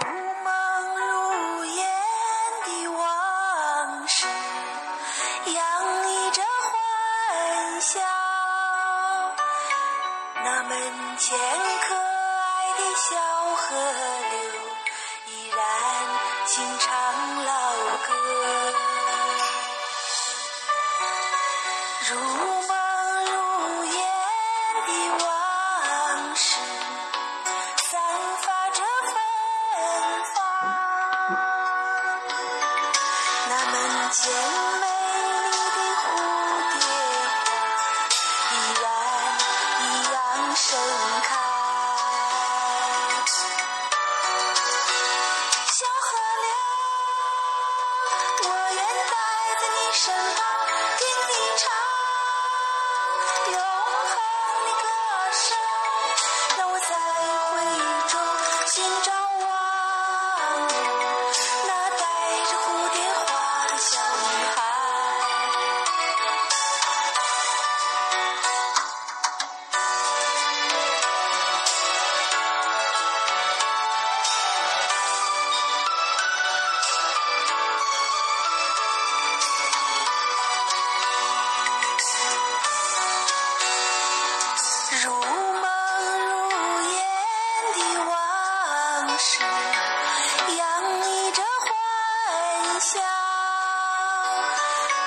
如梦如烟的往事洋溢着欢笑那门前可爱的小河流依然清唱老歌。如见美丽的蝴蝶花依然一样盛开。小河流我愿待在你身旁听你唱。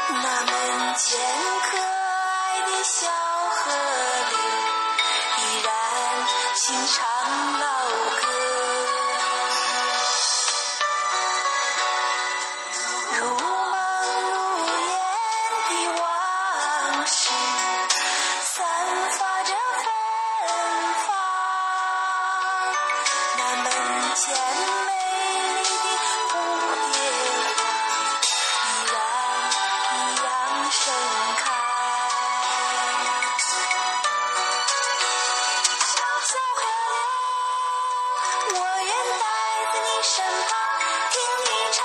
那门前可爱的小河流依然清唱老歌如梦如烟的往事散发着芬芳那门前身旁听你唱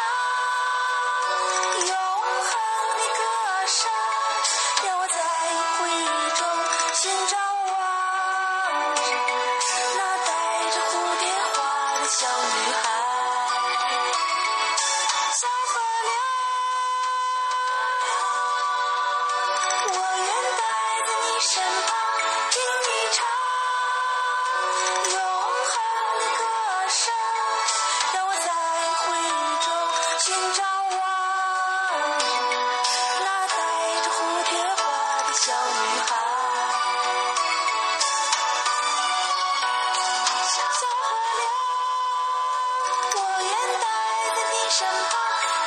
身旁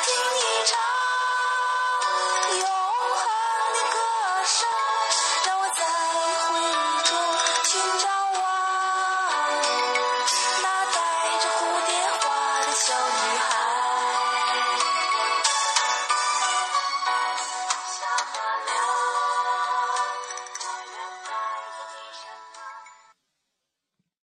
听一场。